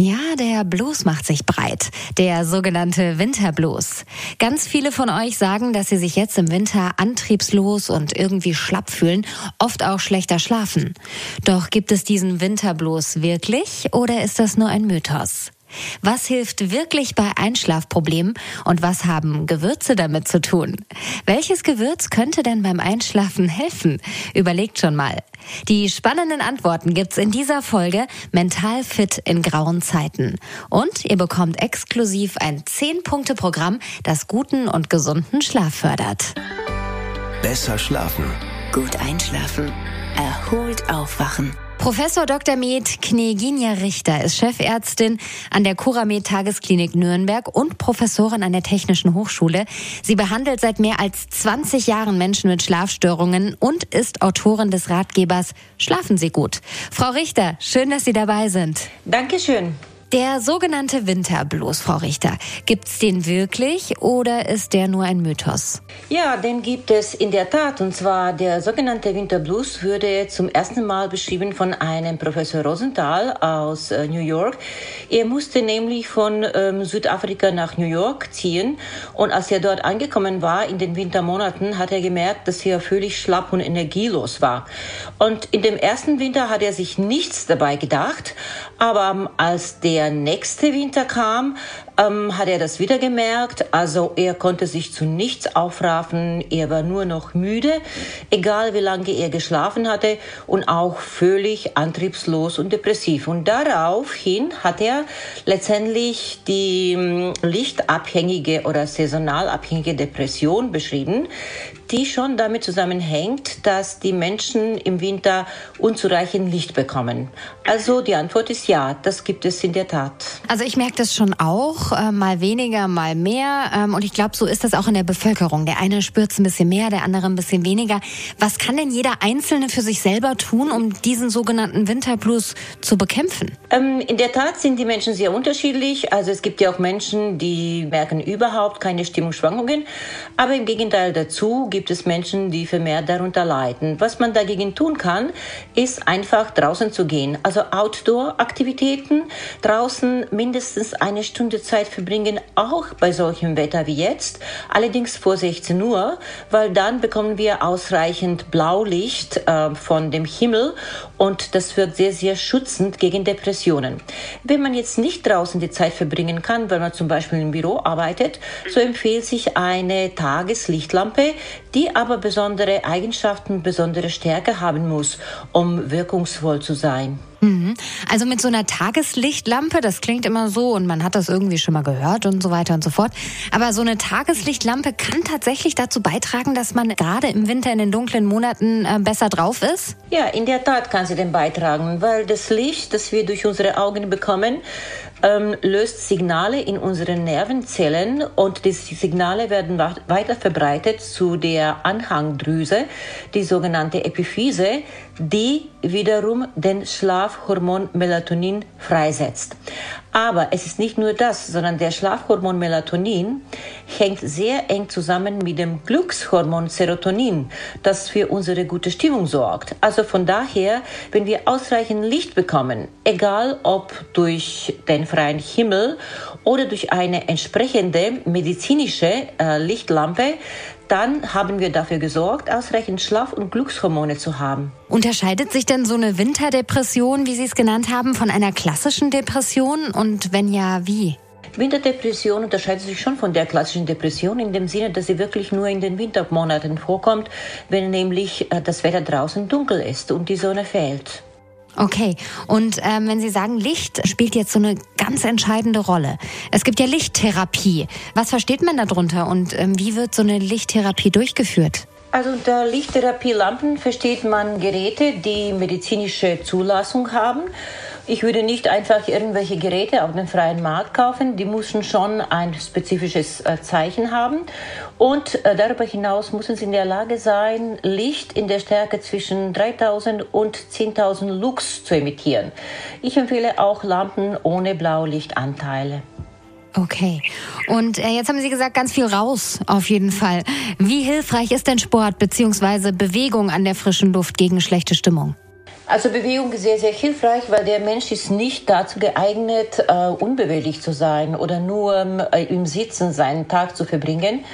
Ja, der Blues macht sich breit. Der sogenannte Winterblues. Ganz viele von euch sagen, dass sie sich jetzt im Winter antriebslos und irgendwie schlapp fühlen, oft auch schlechter schlafen. Doch gibt es diesen Winterblues wirklich oder ist das nur ein Mythos? Was hilft wirklich bei Einschlafproblemen und was haben Gewürze damit zu tun? Welches Gewürz könnte denn beim Einschlafen helfen? Überlegt schon mal. Die spannenden Antworten gibt's in dieser Folge Mental fit in grauen Zeiten. Und ihr bekommt exklusiv ein 10-Punkte-Programm, das guten und gesunden Schlaf fördert. Besser schlafen. Gut einschlafen. Erholt aufwachen. Professor Dr. Med Kneginja Richter ist Chefärztin an der Curamed Tagesklinik Nürnberg und Professorin an der Technischen Hochschule. Sie behandelt seit mehr als 20 Jahren Menschen mit Schlafstörungen und ist Autorin des Ratgebers Schlafen Sie gut. Frau Richter, schön, dass Sie dabei sind. Dankeschön. Der sogenannte Winterblues, Frau Richter, gibt's den wirklich oder ist der nur ein Mythos? Ja, den gibt es in der Tat. Und zwar der sogenannte Winterblues wurde zum ersten Mal beschrieben von einem Professor Rosenthal aus äh, New York. Er musste nämlich von ähm, Südafrika nach New York ziehen. Und als er dort angekommen war in den Wintermonaten, hat er gemerkt, dass er völlig schlapp und energielos war. Und in dem ersten Winter hat er sich nichts dabei gedacht. Aber ähm, als der der nächste Winter kam, ähm, hat er das wieder gemerkt. Also er konnte sich zu nichts aufraffen. Er war nur noch müde, egal wie lange er geschlafen hatte und auch völlig antriebslos und depressiv. Und daraufhin hat er letztendlich die ähm, lichtabhängige oder saisonal abhängige Depression beschrieben, die schon damit zusammenhängt, dass die Menschen im Winter unzureichend Licht bekommen. Also die Antwort ist ja, das gibt es in der Tat. Also ich merke das schon auch äh, mal weniger, mal mehr. Ähm, und ich glaube, so ist das auch in der Bevölkerung. Der eine spürt es ein bisschen mehr, der andere ein bisschen weniger. Was kann denn jeder Einzelne für sich selber tun, um diesen sogenannten Winterblues zu bekämpfen? Ähm, in der Tat sind die Menschen sehr unterschiedlich. Also es gibt ja auch Menschen, die merken überhaupt keine Stimmungsschwankungen. Aber im Gegenteil dazu gibt es Menschen, die vermehrt darunter leiden. Was man dagegen tun kann, ist einfach draußen zu gehen. Also Outdoor-Aktivitäten, draußen mindestens eine Stunde Zeit Zeit verbringen, auch bei solchem Wetter wie jetzt, allerdings vor 16 Uhr, weil dann bekommen wir ausreichend Blaulicht äh, von dem Himmel und das wirkt sehr, sehr schützend gegen Depressionen. Wenn man jetzt nicht draußen die Zeit verbringen kann, weil man zum Beispiel im Büro arbeitet, so empfiehlt sich eine Tageslichtlampe, die aber besondere Eigenschaften, besondere Stärke haben muss, um wirkungsvoll zu sein. Mhm. Also mit so einer Tageslichtlampe, das klingt immer so und man hat das irgendwie schon mal gehört und so weiter und so fort. Aber so eine Tageslichtlampe kann tatsächlich dazu beitragen, dass man gerade im Winter in den dunklen Monaten äh, besser drauf ist? Ja, in der Tat kann sie dem beitragen, weil das Licht, das wir durch unsere Augen bekommen, ähm, löst Signale in unseren Nervenzellen und diese Signale werden weiter verbreitet zu der Anhangdrüse, die sogenannte Epiphyse, die wiederum den Schlafhormon Melatonin freisetzt. Aber es ist nicht nur das, sondern der Schlafhormon Melatonin hängt sehr eng zusammen mit dem Glückshormon Serotonin, das für unsere gute Stimmung sorgt. Also von daher, wenn wir ausreichend Licht bekommen, egal ob durch den freien Himmel oder durch eine entsprechende medizinische äh, Lichtlampe, dann haben wir dafür gesorgt, ausreichend Schlaf- und Glückshormone zu haben. Unterscheidet sich denn so eine Winterdepression, wie Sie es genannt haben, von einer klassischen Depression? Und wenn ja, wie? Winterdepression unterscheidet sich schon von der klassischen Depression in dem Sinne, dass sie wirklich nur in den Wintermonaten vorkommt, wenn nämlich äh, das Wetter draußen dunkel ist und die Sonne fehlt. Okay, und ähm, wenn Sie sagen, Licht spielt jetzt so eine ganz entscheidende Rolle. Es gibt ja Lichttherapie. Was versteht man darunter und ähm, wie wird so eine Lichttherapie durchgeführt? Also unter Lichttherapielampen versteht man Geräte, die medizinische Zulassung haben. Ich würde nicht einfach irgendwelche Geräte auf dem freien Markt kaufen. Die müssen schon ein spezifisches äh, Zeichen haben. Und äh, darüber hinaus müssen sie in der Lage sein, Licht in der Stärke zwischen 3000 und 10.000 Lux zu emittieren. Ich empfehle auch Lampen ohne Blaulichtanteile. Okay. Und äh, jetzt haben Sie gesagt, ganz viel raus, auf jeden Fall. Wie hilfreich ist denn Sport bzw. Bewegung an der frischen Luft gegen schlechte Stimmung? Also Bewegung ist sehr, sehr hilfreich, weil der Mensch ist nicht dazu geeignet, äh, unbeweglich zu sein oder nur äh, im Sitzen seinen Tag zu verbringen,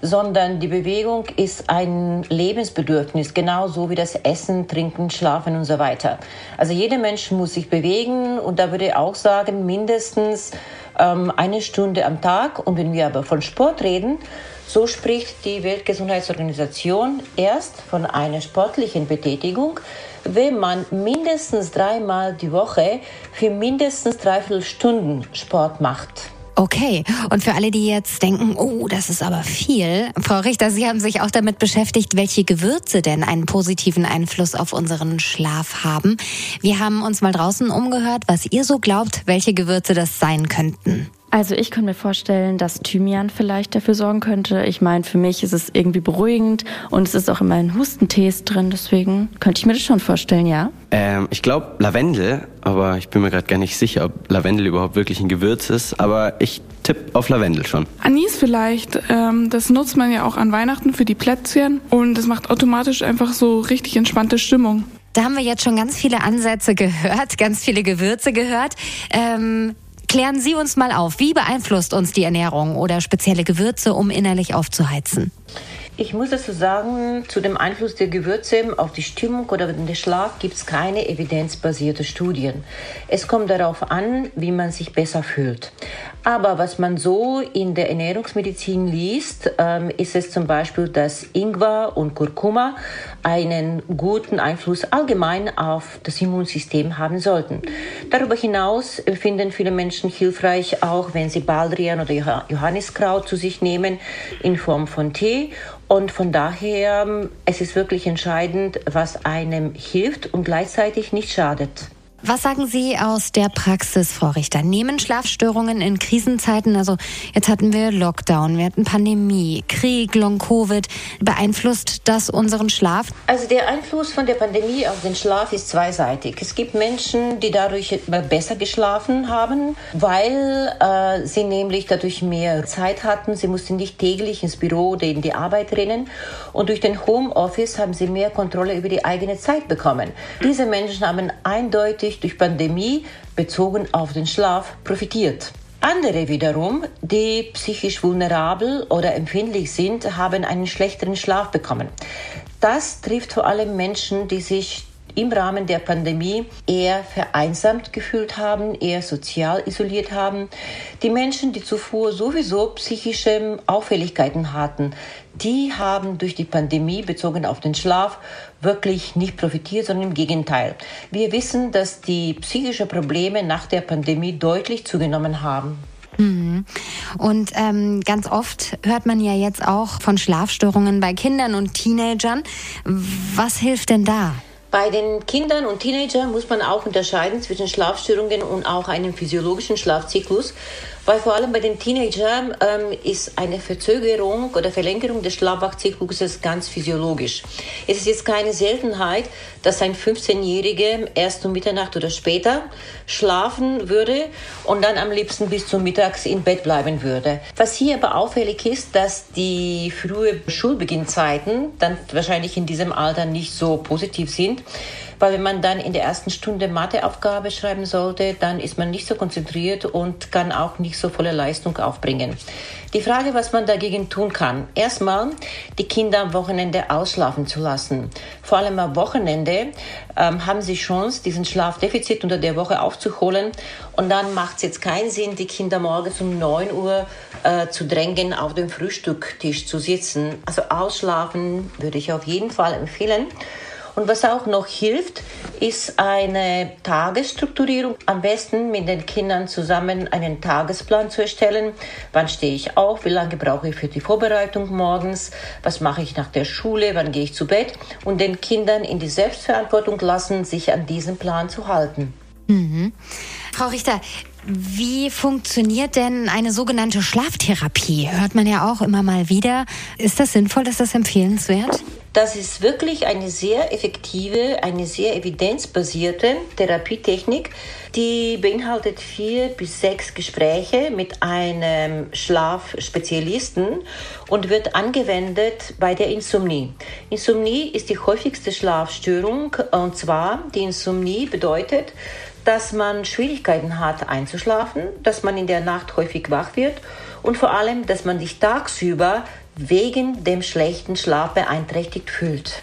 sondern die Bewegung ist ein Lebensbedürfnis, genauso wie das Essen, Trinken, Schlafen und so weiter. Also jeder Mensch muss sich bewegen und da würde ich auch sagen, mindestens ähm, eine Stunde am Tag. Und wenn wir aber von Sport reden, so spricht die Weltgesundheitsorganisation erst von einer sportlichen Betätigung, wenn man mindestens dreimal die Woche für mindestens dreiviertel Stunden Sport macht. Okay, und für alle, die jetzt denken, oh, das ist aber viel, Frau Richter, Sie haben sich auch damit beschäftigt, welche Gewürze denn einen positiven Einfluss auf unseren Schlaf haben. Wir haben uns mal draußen umgehört, was ihr so glaubt, welche Gewürze das sein könnten. Also ich könnte mir vorstellen, dass Thymian vielleicht dafür sorgen könnte. Ich meine, für mich ist es irgendwie beruhigend und es ist auch in meinen Hustentees drin, deswegen könnte ich mir das schon vorstellen, ja. Ähm, ich glaube Lavendel, aber ich bin mir gerade gar nicht sicher, ob Lavendel überhaupt wirklich ein Gewürz ist, aber ich tippe auf Lavendel schon. Anis vielleicht, ähm, das nutzt man ja auch an Weihnachten für die Plätzchen und es macht automatisch einfach so richtig entspannte Stimmung. Da haben wir jetzt schon ganz viele Ansätze gehört, ganz viele Gewürze gehört. Ähm, Klären Sie uns mal auf, wie beeinflusst uns die Ernährung oder spezielle Gewürze, um innerlich aufzuheizen? Ich muss dazu sagen, zu dem Einfluss der Gewürze auf die Stimmung oder den Schlaf gibt es keine evidenzbasierte Studien. Es kommt darauf an, wie man sich besser fühlt. Aber was man so in der Ernährungsmedizin liest, ähm, ist es zum Beispiel, dass Ingwer und Kurkuma einen guten Einfluss allgemein auf das Immunsystem haben sollten. Darüber hinaus finden viele Menschen hilfreich, auch wenn sie Baldrian oder Johanniskraut zu sich nehmen in Form von Tee und von daher, es ist wirklich entscheidend, was einem hilft und gleichzeitig nicht schadet. Was sagen Sie aus der Praxis, Frau Richter? Nehmen Schlafstörungen in Krisenzeiten, also jetzt hatten wir Lockdown, wir hatten Pandemie, Krieg, Long-Covid, beeinflusst das unseren Schlaf? Also der Einfluss von der Pandemie auf den Schlaf ist zweiseitig. Es gibt Menschen, die dadurch besser geschlafen haben, weil äh, sie nämlich dadurch mehr Zeit hatten. Sie mussten nicht täglich ins Büro oder in die Arbeit rennen. Und durch den Homeoffice haben sie mehr Kontrolle über die eigene Zeit bekommen. Diese Menschen haben eindeutig eindeutig durch Pandemie bezogen auf den Schlaf profitiert. Andere wiederum, die psychisch vulnerabel oder empfindlich sind, haben einen schlechteren Schlaf bekommen. Das trifft vor allem Menschen, die sich im Rahmen der Pandemie eher vereinsamt gefühlt haben, eher sozial isoliert haben. Die Menschen, die zuvor sowieso psychische Auffälligkeiten hatten, die haben durch die Pandemie bezogen auf den Schlaf wirklich nicht profitiert, sondern im Gegenteil. Wir wissen, dass die psychischen Probleme nach der Pandemie deutlich zugenommen haben. Mhm. Und ähm, ganz oft hört man ja jetzt auch von Schlafstörungen bei Kindern und Teenagern. Was hilft denn da? Bei den Kindern und Teenagern muss man auch unterscheiden zwischen Schlafstörungen und auch einem physiologischen Schlafzyklus, weil vor allem bei den Teenagern ähm, ist eine Verzögerung oder Verlängerung des Schlafwachzykluses ganz physiologisch. Es ist jetzt keine Seltenheit, dass ein 15-Jähriger erst um Mitternacht oder später schlafen würde und dann am liebsten bis zum Mittags im Bett bleiben würde. Was hier aber auffällig ist, dass die frühe Schulbeginnzeiten dann wahrscheinlich in diesem Alter nicht so positiv sind weil wenn man dann in der ersten Stunde Matheaufgabe schreiben sollte, dann ist man nicht so konzentriert und kann auch nicht so volle Leistung aufbringen. Die Frage, was man dagegen tun kann. Erstmal, die Kinder am Wochenende ausschlafen zu lassen. Vor allem am Wochenende ähm, haben sie Chance, diesen Schlafdefizit unter der Woche aufzuholen. Und dann macht es jetzt keinen Sinn, die Kinder morgens um 9 Uhr äh, zu drängen, auf dem Frühstücktisch zu sitzen. Also ausschlafen würde ich auf jeden Fall empfehlen. Und was auch noch hilft, ist eine Tagesstrukturierung. Am besten mit den Kindern zusammen einen Tagesplan zu erstellen. Wann stehe ich auf? Wie lange brauche ich für die Vorbereitung morgens? Was mache ich nach der Schule? Wann gehe ich zu Bett? Und den Kindern in die Selbstverantwortung lassen, sich an diesen Plan zu halten. Mhm. Frau Richter, wie funktioniert denn eine sogenannte Schlaftherapie? Hört man ja auch immer mal wieder. Ist das sinnvoll? Ist das empfehlenswert? Das ist wirklich eine sehr effektive, eine sehr evidenzbasierte Therapietechnik, die beinhaltet vier bis sechs Gespräche mit einem Schlafspezialisten und wird angewendet bei der Insomnie. Insomnie ist die häufigste Schlafstörung und zwar die Insomnie bedeutet, dass man Schwierigkeiten hat einzuschlafen, dass man in der Nacht häufig wach wird und vor allem, dass man sich tagsüber wegen dem schlechten Schlaf beeinträchtigt fühlt.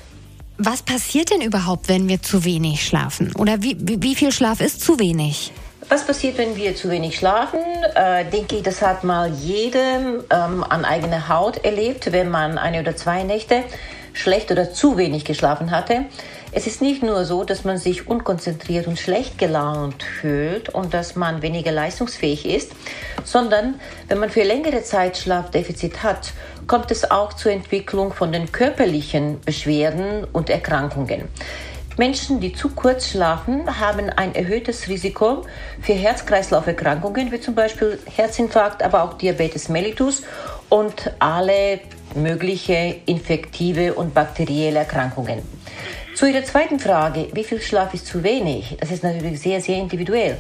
Was passiert denn überhaupt, wenn wir zu wenig schlafen? Oder wie, wie, wie viel Schlaf ist zu wenig? Was passiert, wenn wir zu wenig schlafen? Äh, denke ich, das hat mal jedem ähm, an eigener Haut erlebt, wenn man eine oder zwei Nächte schlecht oder zu wenig geschlafen hatte. Es ist nicht nur so, dass man sich unkonzentriert und schlecht gelaunt fühlt und dass man weniger leistungsfähig ist, sondern wenn man für längere Zeit Schlafdefizit hat, kommt es auch zur Entwicklung von den körperlichen Beschwerden und Erkrankungen. Menschen, die zu kurz schlafen, haben ein erhöhtes Risiko für Herz-Kreislauf-Erkrankungen, wie zum Beispiel Herzinfarkt, aber auch Diabetes mellitus und alle mögliche infektive und bakterielle Erkrankungen. Zu Ihrer zweiten Frage, wie viel Schlaf ist zu wenig? Das ist natürlich sehr, sehr individuell.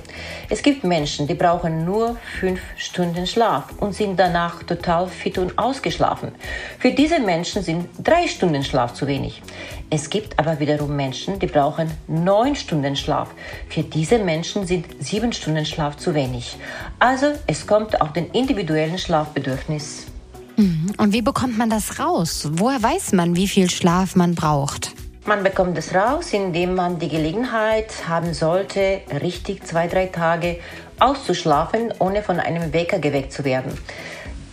Es gibt Menschen, die brauchen nur fünf Stunden Schlaf und sind danach total fit und ausgeschlafen. Für diese Menschen sind drei Stunden Schlaf zu wenig. Es gibt aber wiederum Menschen, die brauchen neun Stunden Schlaf. Für diese Menschen sind sieben Stunden Schlaf zu wenig. Also es kommt auf den individuellen Schlafbedürfnis. Mhm. Und wie bekommt man das raus? Woher weiß man, wie viel Schlaf man braucht? Man bekommt es raus, indem man die Gelegenheit haben sollte, richtig zwei, drei Tage auszuschlafen, ohne von einem Wecker geweckt zu werden.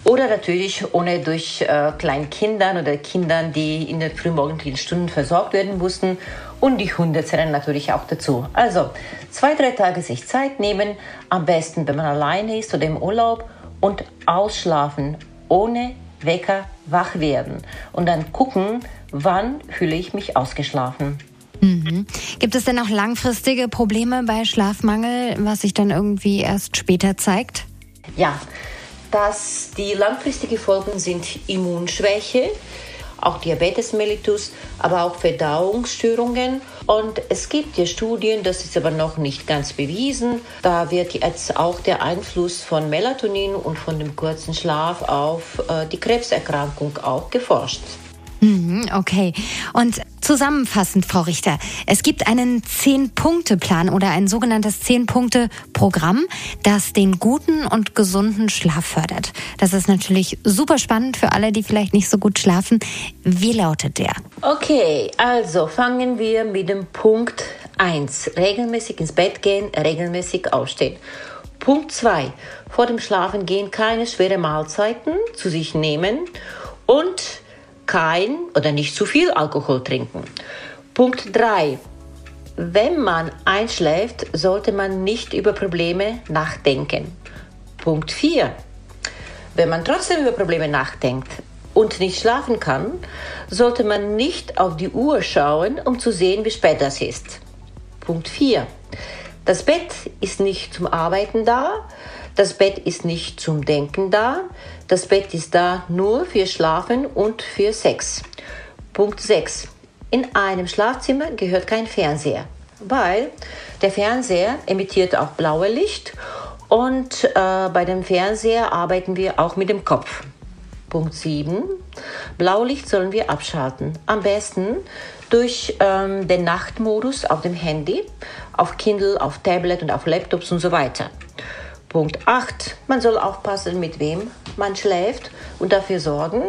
Oder natürlich ohne durch äh, Kleinkindern oder Kindern, die in den frühmorgendlichen Stunden versorgt werden mussten. Und die Hunde zählen natürlich auch dazu. Also zwei, drei Tage sich Zeit nehmen, am besten, wenn man alleine ist oder im Urlaub und ausschlafen, ohne Wecker wach werden. Und dann gucken, wann fühle ich mich ausgeschlafen. Mhm. Gibt es denn auch langfristige Probleme bei Schlafmangel, was sich dann irgendwie erst später zeigt? Ja, dass die langfristigen Folgen sind Immunschwäche, auch Diabetes mellitus, aber auch Verdauungsstörungen. Und es gibt ja Studien, das ist aber noch nicht ganz bewiesen. Da wird jetzt auch der Einfluss von Melatonin und von dem kurzen Schlaf auf äh, die Krebserkrankung auch geforscht. Mhm, okay. Und zusammenfassend, Frau Richter, es gibt einen Zehn-Punkte-Plan oder ein sogenanntes Zehn-Punkte-Programm, das den guten und gesunden Schlaf fördert. Das ist natürlich super spannend für alle, die vielleicht nicht so gut schlafen. Wie lautet der? Okay, also fangen wir mit dem Punkt 1. Regelmäßig ins Bett gehen, regelmäßig aufstehen. Punkt 2. Vor dem Schlafengehen keine schwere Mahlzeiten zu sich nehmen und kein oder nicht zu viel Alkohol trinken. Punkt 3. Wenn man einschläft, sollte man nicht über Probleme nachdenken. Punkt 4. Wenn man trotzdem über Probleme nachdenkt und nicht schlafen kann, sollte man nicht auf die Uhr schauen, um zu sehen, wie spät das ist. Punkt 4. Das Bett ist nicht zum Arbeiten da, das Bett ist nicht zum Denken da, das Bett ist da nur für Schlafen und für Sex. Punkt 6. In einem Schlafzimmer gehört kein Fernseher, weil der Fernseher emittiert auch blaue Licht und äh, bei dem Fernseher arbeiten wir auch mit dem Kopf. Punkt 7. Blaulicht sollen wir abschalten. Am besten durch ähm, den Nachtmodus auf dem Handy, auf Kindle, auf Tablet und auf Laptops und so weiter. Punkt 8. Man soll aufpassen, mit wem man schläft und dafür sorgen,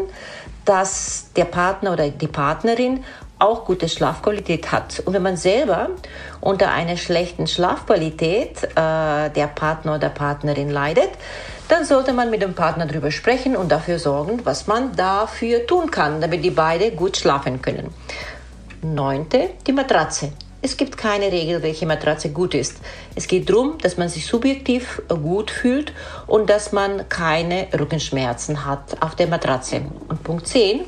dass der Partner oder die Partnerin auch gute Schlafqualität hat. Und wenn man selber unter einer schlechten Schlafqualität äh, der Partner oder Partnerin leidet, dann sollte man mit dem Partner darüber sprechen und dafür sorgen, was man dafür tun kann, damit die beide gut schlafen können. Neunte, die Matratze. Es gibt keine Regel, welche Matratze gut ist. Es geht darum, dass man sich subjektiv gut fühlt und dass man keine Rückenschmerzen hat auf der Matratze. Und Punkt 10.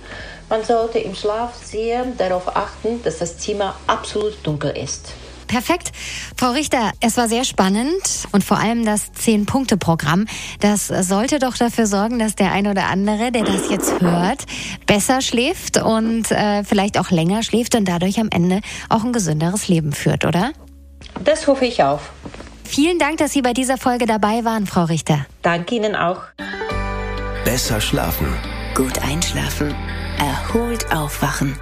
Man sollte im Schlaf sehr darauf achten, dass das Zimmer absolut dunkel ist. Perfekt. Frau Richter, es war sehr spannend und vor allem das Zehn-Punkte-Programm. Das sollte doch dafür sorgen, dass der ein oder andere, der das jetzt hört, besser schläft und äh, vielleicht auch länger schläft und dadurch am Ende auch ein gesünderes Leben führt, oder? Das hoffe ich auch. Vielen Dank, dass Sie bei dieser Folge dabei waren, Frau Richter. Danke Ihnen auch. Besser schlafen. Gut einschlafen. Erholt aufwachen.